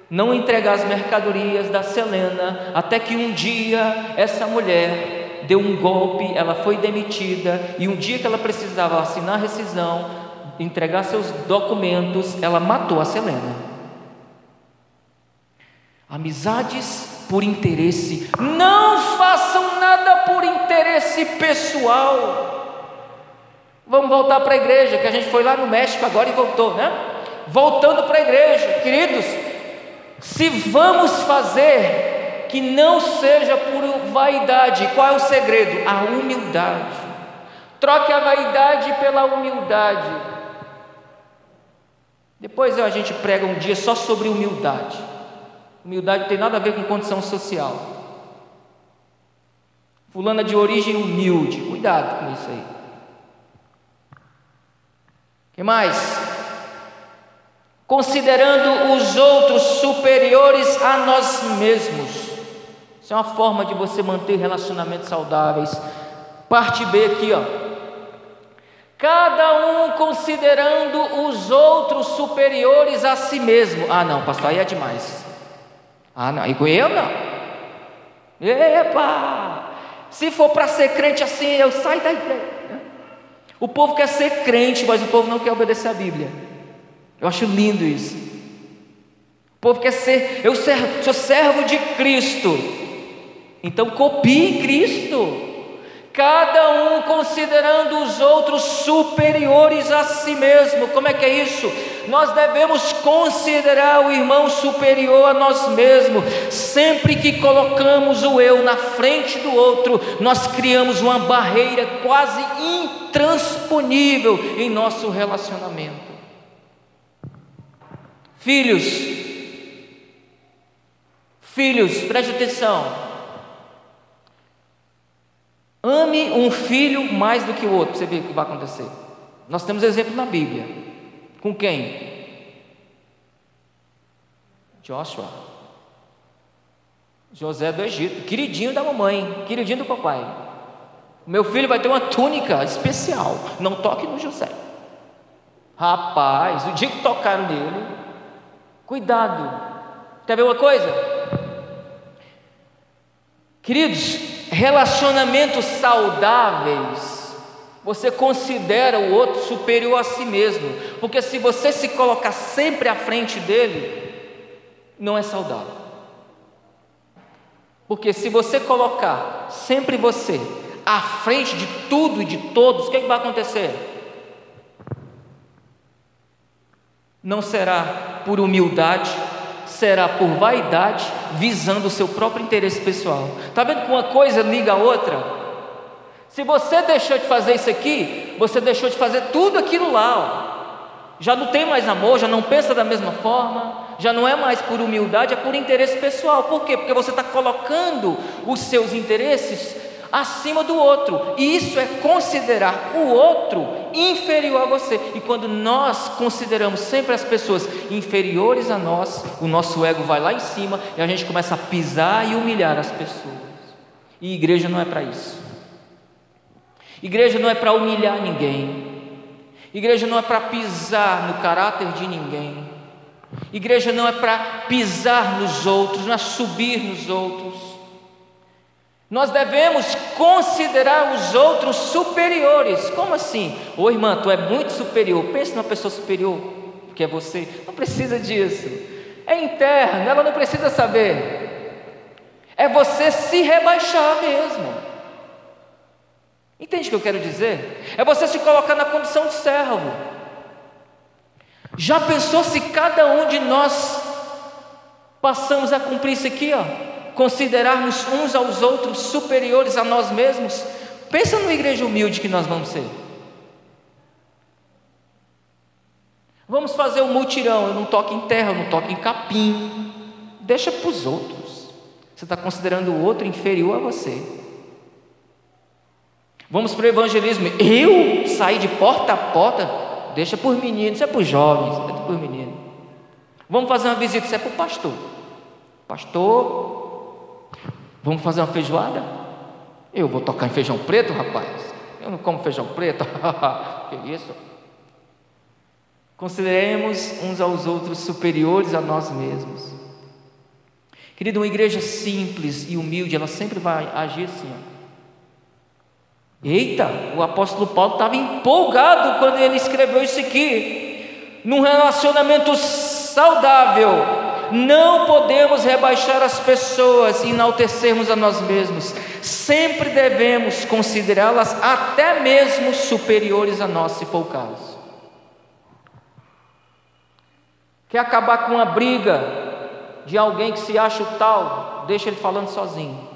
não entregar as mercadorias da Selena, até que um dia essa mulher deu um golpe, ela foi demitida, e um dia que ela precisava assinar a rescisão, entregar seus documentos, ela matou a Selena. Amizades por interesse. Não façam nada por interesse pessoal. Vamos voltar para a igreja, que a gente foi lá no México agora e voltou, né? Voltando para a igreja, queridos, se vamos fazer que não seja por vaidade, qual é o segredo? A humildade. Troque a vaidade pela humildade. Depois a gente prega um dia só sobre humildade. Humildade não tem nada a ver com condição social. Fulana de origem humilde, cuidado com isso aí. que mais? Considerando os outros superiores a nós mesmos. Isso é uma forma de você manter relacionamentos saudáveis. Parte B aqui, ó. Cada um considerando os outros superiores a si mesmo. Ah, não, pastor, aí é demais. Ah, não, e com eu não. Epa! Se for para ser crente assim, eu saio da igreja. O povo quer ser crente, mas o povo não quer obedecer a Bíblia. Eu acho lindo isso. O povo quer ser, eu sou servo de Cristo. Então copie Cristo cada um considerando os outros superiores a si mesmo. Como é que é isso? Nós devemos considerar o irmão superior a nós mesmos. Sempre que colocamos o eu na frente do outro, nós criamos uma barreira quase intransponível em nosso relacionamento. Filhos, filhos, preste atenção. Ame um filho mais do que o outro, você vê o que vai acontecer. Nós temos exemplo na Bíblia. Com quem? Joshua. José do Egito, queridinho da mamãe, queridinho do papai. Meu filho vai ter uma túnica especial. Não toque no José. Rapaz, o dia que tocaram nele, cuidado. Quer ver uma coisa? Queridos, relacionamentos saudáveis, você considera o outro superior a si mesmo, porque se você se colocar sempre à frente dele, não é saudável. Porque se você colocar sempre você à frente de tudo e de todos, o que, é que vai acontecer? Não será por humildade, será por vaidade, visando o seu próprio interesse pessoal. Está vendo que uma coisa liga a outra? Se você deixou de fazer isso aqui, você deixou de fazer tudo aquilo lá. Ó. Já não tem mais amor, já não pensa da mesma forma, já não é mais por humildade, é por interesse pessoal. Por quê? Porque você está colocando os seus interesses acima do outro, e isso é considerar o outro inferior a você. E quando nós consideramos sempre as pessoas inferiores a nós, o nosso ego vai lá em cima e a gente começa a pisar e humilhar as pessoas. E igreja não é para isso. Igreja não é para humilhar ninguém. Igreja não é para pisar no caráter de ninguém. Igreja não é para pisar nos outros, não é subir nos outros. Nós devemos considerar os outros superiores. Como assim? Ô irmã, tu é muito superior. Pense numa pessoa superior, que é você. Não precisa disso. É interno, ela não precisa saber. É você se rebaixar mesmo. Entende o que eu quero dizer? É você se colocar na condição de servo. Já pensou se cada um de nós passamos a cumprir isso aqui, ó? Considerarmos uns aos outros superiores a nós mesmos? Pensa numa igreja humilde que nós vamos ser. Vamos fazer um mutirão, eu não toco em terra, eu não toco em capim. Deixa para os outros. Você está considerando o outro inferior a você. Vamos para o evangelismo. Eu sair de porta a porta, deixa por meninos, isso é para os jovens, é por menino. Vamos fazer uma visita, isso é para o pastor. Pastor, vamos fazer uma feijoada? Eu vou tocar em feijão preto, rapaz. Eu não como feijão preto. que isso? Consideremos uns aos outros superiores a nós mesmos. Querido, uma igreja simples e humilde, ela sempre vai agir assim. Ó. Eita, o apóstolo Paulo estava empolgado quando ele escreveu isso aqui. Num relacionamento saudável, não podemos rebaixar as pessoas e enaltecermos a nós mesmos. Sempre devemos considerá-las até mesmo superiores a nós, se for o caso. Quer acabar com uma briga de alguém que se acha o tal? Deixa ele falando sozinho.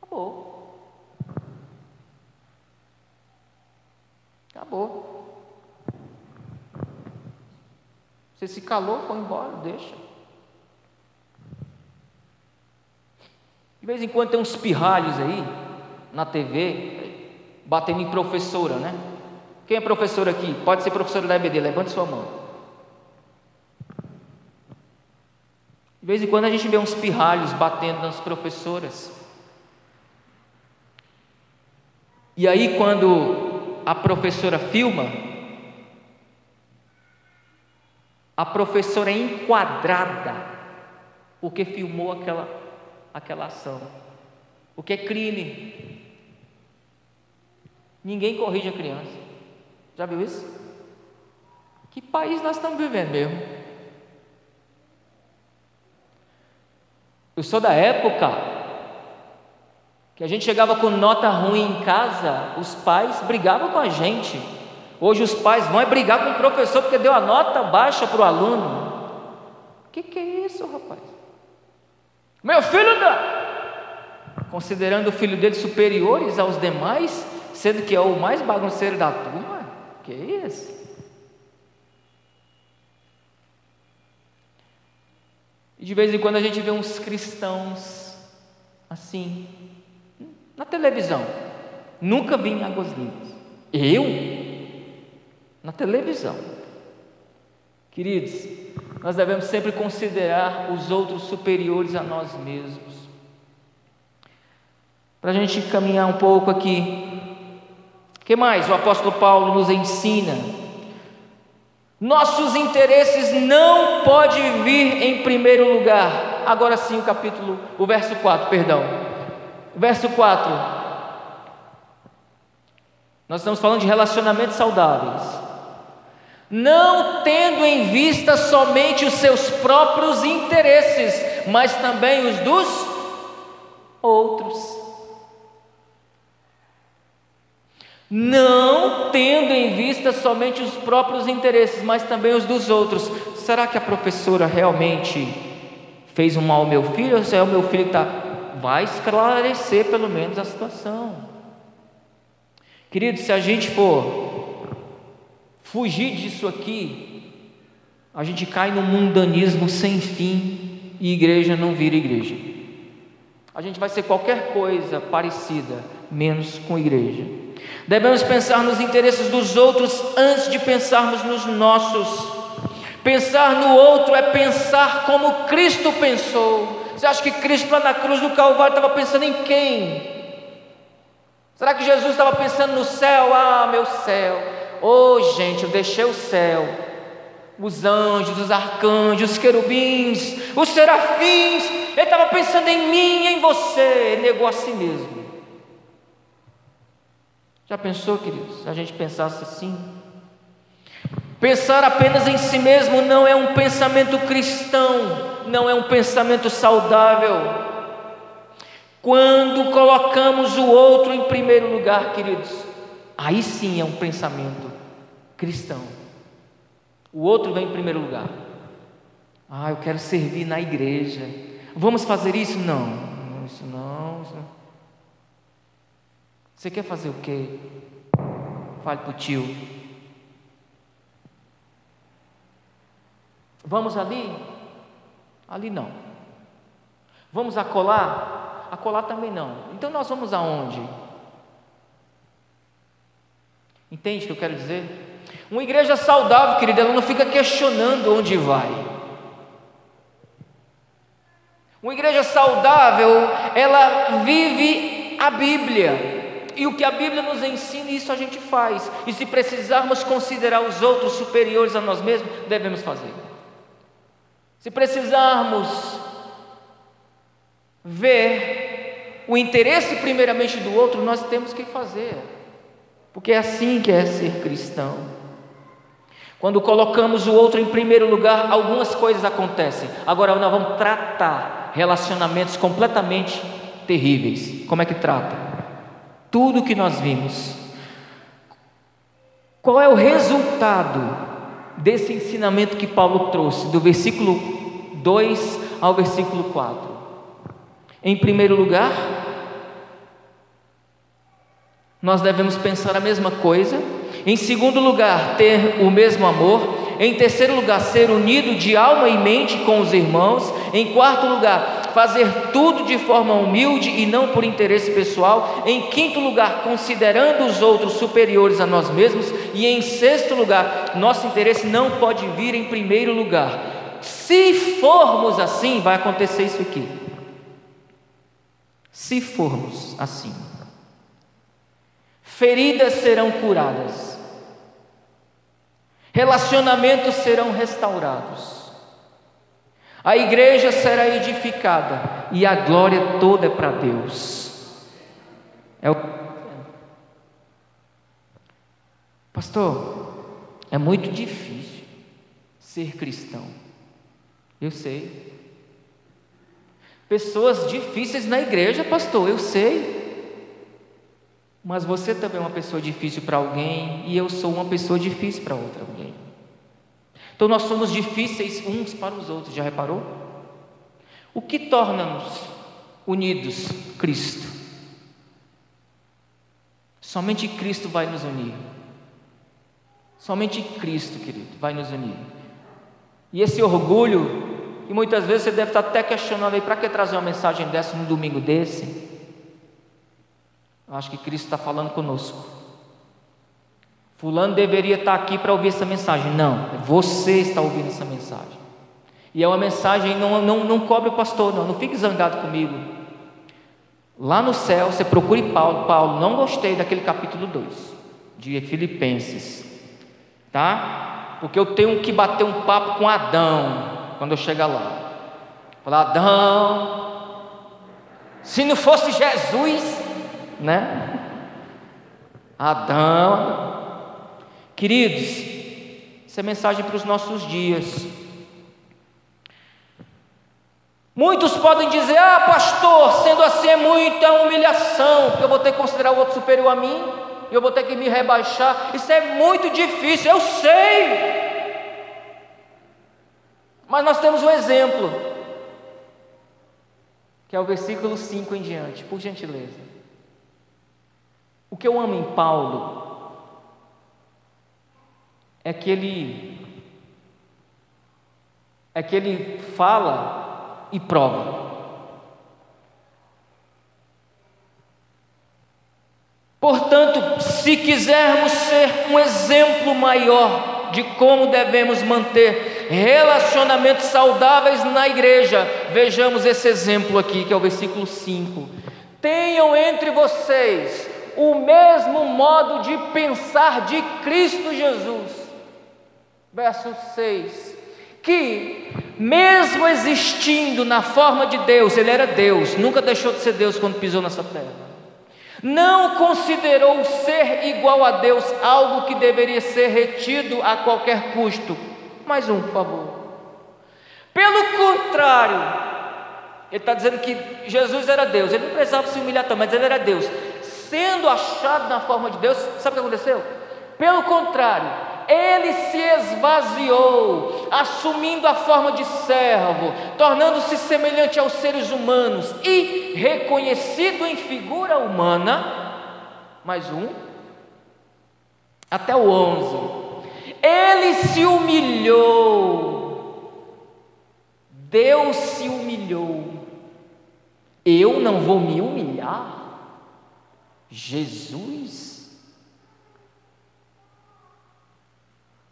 Acabou. Acabou. Você se calou, foi embora, deixa. De vez em quando tem uns pirralhos aí na TV, batendo em professora, né? Quem é professor aqui? Pode ser professora da EBD, levante sua mão. De vez em quando a gente vê uns pirralhos batendo nas professoras. E aí, quando a professora filma, a professora é enquadrada porque filmou aquela, aquela ação. O que é crime. Ninguém corrige a criança. Já viu isso? Que país nós estamos vivendo mesmo? Eu sou da época que a gente chegava com nota ruim em casa, os pais brigavam com a gente. Hoje os pais vão é brigar com o professor porque deu a nota baixa para o aluno. O que, que, é isso, rapaz? Meu filho dá! Considerando o filho dele superiores aos demais, sendo que é o mais bagunceiro da turma? Que é isso? E de vez em quando a gente vê uns cristãos assim, na televisão. Nunca vi em Águas Limpas. Eu? Na televisão. Queridos, nós devemos sempre considerar os outros superiores a nós mesmos. Para a gente caminhar um pouco aqui. O que mais o apóstolo Paulo nos ensina? Nossos interesses não podem vir em primeiro lugar. Agora sim, o capítulo, o verso 4, perdão. Verso 4. Nós estamos falando de relacionamentos saudáveis. Não tendo em vista somente os seus próprios interesses, mas também os dos outros. Não tendo em vista somente os próprios interesses, mas também os dos outros. Será que a professora realmente fez um mal ao meu filho? Ou se é o meu filho que está vai esclarecer pelo menos a situação. Querido, se a gente for fugir disso aqui, a gente cai no mundanismo sem fim e igreja não vira igreja. A gente vai ser qualquer coisa parecida, menos com igreja. Devemos pensar nos interesses dos outros antes de pensarmos nos nossos. Pensar no outro é pensar como Cristo pensou. Você acha que Cristo lá na cruz do Calvário estava pensando em quem? Será que Jesus estava pensando no céu? Ah, meu céu. Oh, gente, eu deixei o céu. Os anjos, os arcanjos, os querubins, os serafins, Ele estava pensando em mim em você, negou a si mesmo. Já pensou, queridos? A gente pensasse assim? Pensar apenas em si mesmo não é um pensamento cristão, não é um pensamento saudável. Quando colocamos o outro em primeiro lugar, queridos, aí sim é um pensamento cristão. O outro vem em primeiro lugar. Ah, eu quero servir na igreja. Vamos fazer isso? Não. isso não. Isso não. Você quer fazer o quê? Fale para o tio. Vamos ali? Ali não. Vamos acolá? Acolá também não. Então nós vamos aonde? Entende o que eu quero dizer? Uma igreja saudável, querida, ela não fica questionando onde vai. Uma igreja saudável, ela vive a Bíblia. E o que a Bíblia nos ensina, isso a gente faz. E se precisarmos considerar os outros superiores a nós mesmos, devemos fazer. Se precisarmos ver o interesse primeiramente do outro, nós temos que fazer. Porque é assim que é ser cristão. Quando colocamos o outro em primeiro lugar, algumas coisas acontecem. Agora nós vamos tratar relacionamentos completamente terríveis. Como é que trata? tudo que nós vimos. Qual é o resultado desse ensinamento que Paulo trouxe, do versículo 2 ao versículo 4? Em primeiro lugar, nós devemos pensar a mesma coisa. Em segundo lugar, ter o mesmo amor. Em terceiro lugar, ser unido de alma e mente com os irmãos. Em quarto lugar, fazer tudo de forma humilde e não por interesse pessoal. Em quinto lugar, considerando os outros superiores a nós mesmos. E em sexto lugar, nosso interesse não pode vir em primeiro lugar. Se formos assim, vai acontecer isso aqui. Se formos assim, feridas serão curadas, relacionamentos serão restaurados a igreja será edificada e a glória toda é para Deus. É o Pastor, é muito difícil ser cristão. Eu sei. Pessoas difíceis na igreja, pastor, eu sei. Mas você também é uma pessoa difícil para alguém e eu sou uma pessoa difícil para outra alguém. Então nós somos difíceis uns para os outros, já reparou? O que torna-nos unidos? Cristo. Somente Cristo vai nos unir. Somente Cristo, querido, vai nos unir. E esse orgulho, e muitas vezes você deve estar até questionando aí, para que trazer uma mensagem dessa num domingo desse? Eu acho que Cristo está falando conosco. Fulano deveria estar aqui para ouvir essa mensagem. Não, você está ouvindo essa mensagem. E é uma mensagem, não, não, não cobre o pastor, não, não fique zangado comigo. Lá no céu, você procure Paulo. Paulo, não gostei daquele capítulo 2 de Filipenses, tá? Porque eu tenho que bater um papo com Adão quando eu chegar lá. Falar, Adão, se não fosse Jesus, né? Adão, Queridos, essa é mensagem para os nossos dias. Muitos podem dizer: Ah, pastor, sendo assim é muita humilhação, porque eu vou ter que considerar o outro superior a mim, eu vou ter que me rebaixar. Isso é muito difícil, eu sei. Mas nós temos um exemplo, que é o versículo 5 em diante, por gentileza. O que eu amo em Paulo é que ele é que ele fala e prova. Portanto, se quisermos ser um exemplo maior de como devemos manter relacionamentos saudáveis na igreja, vejamos esse exemplo aqui, que é o versículo 5. Tenham entre vocês o mesmo modo de pensar de Cristo Jesus verso 6: Que, mesmo existindo na forma de Deus, ele era Deus, nunca deixou de ser Deus quando pisou nessa terra. Não considerou ser igual a Deus algo que deveria ser retido a qualquer custo. Mais um, por favor. Pelo contrário, ele está dizendo que Jesus era Deus, ele não precisava se humilhar também, mas ele era Deus. Sendo achado na forma de Deus, sabe o que aconteceu? Pelo contrário, ele se esvaziou, assumindo a forma de servo, tornando-se semelhante aos seres humanos e reconhecido em figura humana. Mais um, até o 11. Ele se humilhou, Deus se humilhou. Eu não vou me humilhar? Jesus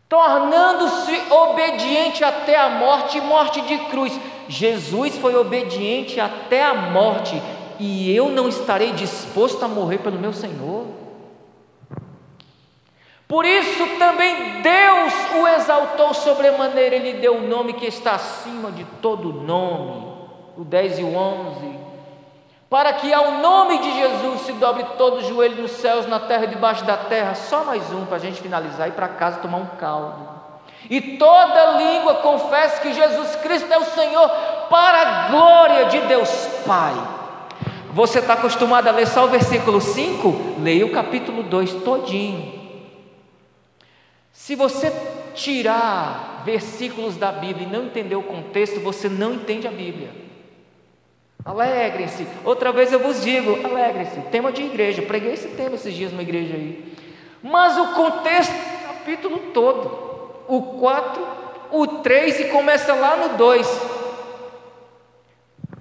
tornando-se obediente até a morte morte de cruz. Jesus foi obediente até a morte, e eu não estarei disposto a morrer pelo meu Senhor. Por isso também Deus o exaltou sobremaneira, ele deu o nome que está acima de todo nome, o 10 e o 11 para que ao nome de Jesus se dobre todo o joelho nos céus, na terra e debaixo da terra. Só mais um para a gente finalizar e para casa tomar um caldo. E toda língua confesse que Jesus Cristo é o Senhor, para a glória de Deus Pai. Você está acostumado a ler só o versículo 5? Leia o capítulo 2 todinho. Se você tirar versículos da Bíblia e não entender o contexto, você não entende a Bíblia. Alegrem-se. Outra vez eu vos digo, alegrem-se. Tema de igreja. preguei esse tema esses dias numa igreja aí. Mas o contexto do capítulo todo. O 4, o 3 e começa lá no 2.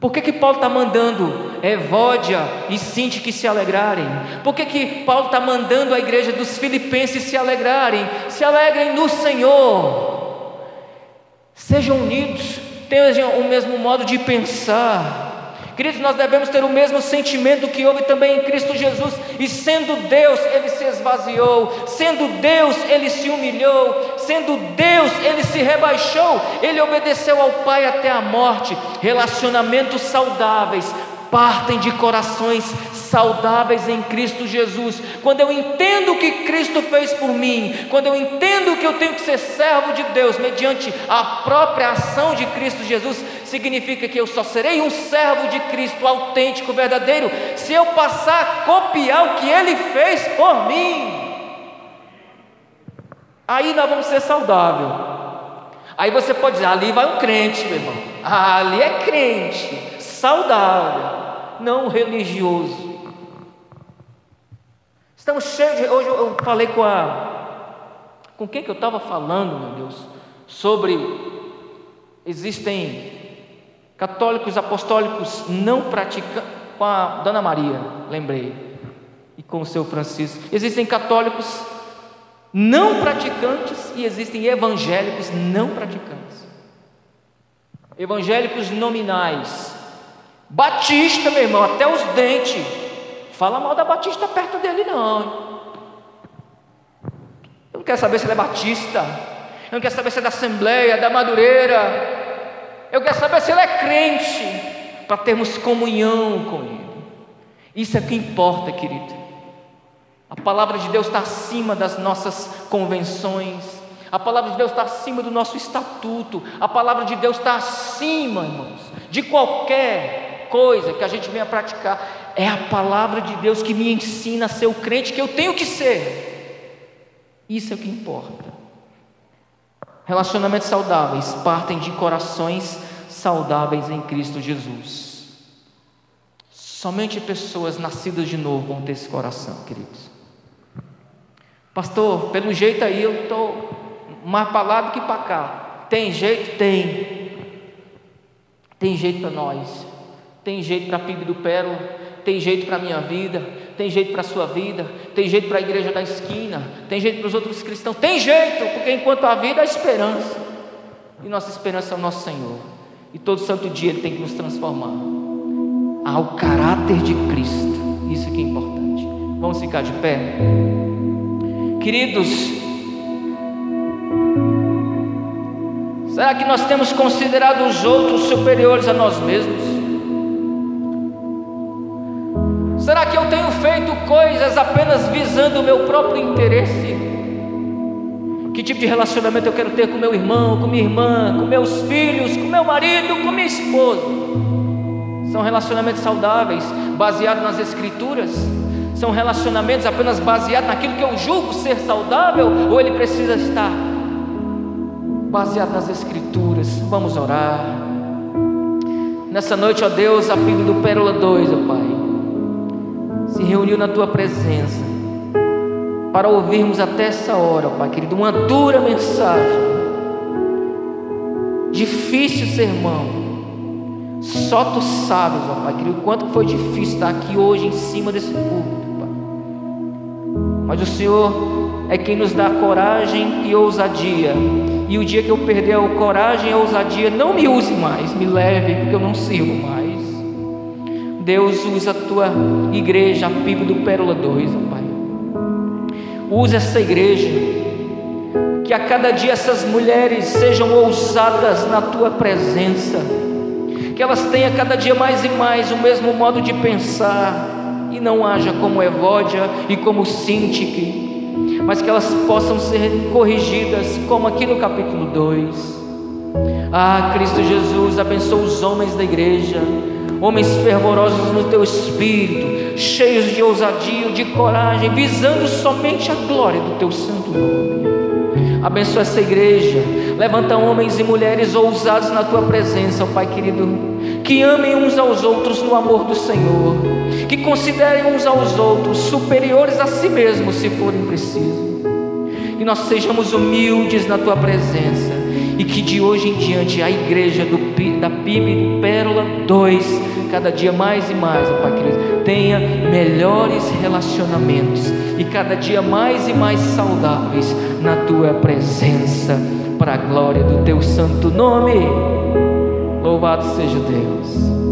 Por que, que Paulo está mandando Evódia e Sinti que se alegrarem? Por que, que Paulo está mandando a igreja dos filipenses se alegrarem? Se alegrem no Senhor. Sejam unidos, tenham o mesmo modo de pensar. Queridos, nós devemos ter o mesmo sentimento que houve também em Cristo Jesus, e sendo Deus, ele se esvaziou, sendo Deus, ele se humilhou, sendo Deus, ele se rebaixou, ele obedeceu ao Pai até a morte. Relacionamentos saudáveis partem de corações saudáveis em Cristo Jesus. Quando eu entendo o que Cristo fez por mim, quando eu entendo que eu tenho que ser servo de Deus mediante a própria ação de Cristo Jesus, significa que eu só serei um servo de Cristo autêntico, verdadeiro, se eu passar a copiar o que Ele fez por mim. Aí nós vamos ser saudáveis. Aí você pode dizer, ali vai um crente, meu irmão. Ah, ali é crente, saudável não religioso. Estamos cheios de. Hoje eu falei com a. Com quem que eu estava falando, meu Deus? Sobre. Existem católicos apostólicos não praticantes. Com a Dona Maria, lembrei. E com o seu Francisco. Existem católicos não praticantes e existem evangélicos não praticantes. Evangélicos nominais, Batista, meu irmão, até os dentes. Fala mal da Batista perto dele, não. Eu não quero saber se ele é Batista. Eu não quero saber se é da Assembleia, da Madureira. Eu quero saber se ele é crente. Para termos comunhão com ele. Isso é o que importa, querido. A palavra de Deus está acima das nossas convenções. A palavra de Deus está acima do nosso estatuto. A palavra de Deus está acima, irmãos, de qualquer coisa que a gente venha praticar, é a palavra de Deus que me ensina a ser o crente que eu tenho que ser. Isso é o que importa. Relacionamentos saudáveis partem de corações saudáveis em Cristo Jesus. Somente pessoas nascidas de novo vão ter esse coração, queridos. Pastor, pelo jeito aí eu estou mais para lá do que para cá. Tem jeito? Tem. Tem jeito para nós. Tem jeito para a PIB do Pérola, tem jeito para a minha vida, tem jeito para a sua vida, tem jeito para a igreja da esquina, tem jeito para os outros cristãos, tem jeito, porque enquanto há vida há esperança, e nossa esperança é o nosso Senhor, e todo santo dia Ele tem que nos transformar ao caráter de Cristo, isso que é importante. Vamos ficar de pé, queridos. Será que nós temos considerado os outros superiores a nós mesmos? Será que eu tenho feito coisas apenas visando o meu próprio interesse? Que tipo de relacionamento eu quero ter com meu irmão, com minha irmã, com meus filhos, com meu marido, com minha esposa? São relacionamentos saudáveis, baseados nas Escrituras? São relacionamentos apenas baseados naquilo que eu julgo ser saudável? Ou ele precisa estar baseado nas Escrituras? Vamos orar. Nessa noite, ó Deus, a do Pérola 2, ó Pai se reuniu na tua presença para ouvirmos até essa hora, Pai querido, uma dura mensagem, difícil sermão. Só tu sabes, ó Pai querido, quanto foi difícil estar aqui hoje em cima desse púlpito, Pai. Mas o Senhor é quem nos dá coragem e ousadia. E o dia que eu perder a coragem e a ousadia, não me use mais, me leve, porque eu não sirvo mais. Deus usa a tua igreja, a PIB do Pérola 2, ó Pai. Usa essa igreja, que a cada dia essas mulheres sejam ousadas na tua presença, que elas tenham cada dia mais e mais o mesmo modo de pensar, e não haja como Evódia e como Sintique, mas que elas possam ser corrigidas, como aqui no capítulo 2. Ah, Cristo Jesus, abençoa os homens da igreja homens fervorosos no teu espírito, cheios de ousadia, de coragem, visando somente a glória do teu santo nome. Abençoa essa igreja, levanta homens e mulheres ousados na tua presença, ó Pai querido, que amem uns aos outros no amor do Senhor, que considerem uns aos outros superiores a si mesmos, se forem precisos, que nós sejamos humildes na tua presença e que de hoje em diante a igreja do, da PIB Pérola 2 cada dia mais e mais, ó Pai querido, tenha melhores relacionamentos e cada dia mais e mais saudáveis na tua presença, para a glória do teu santo nome. Louvado seja Deus.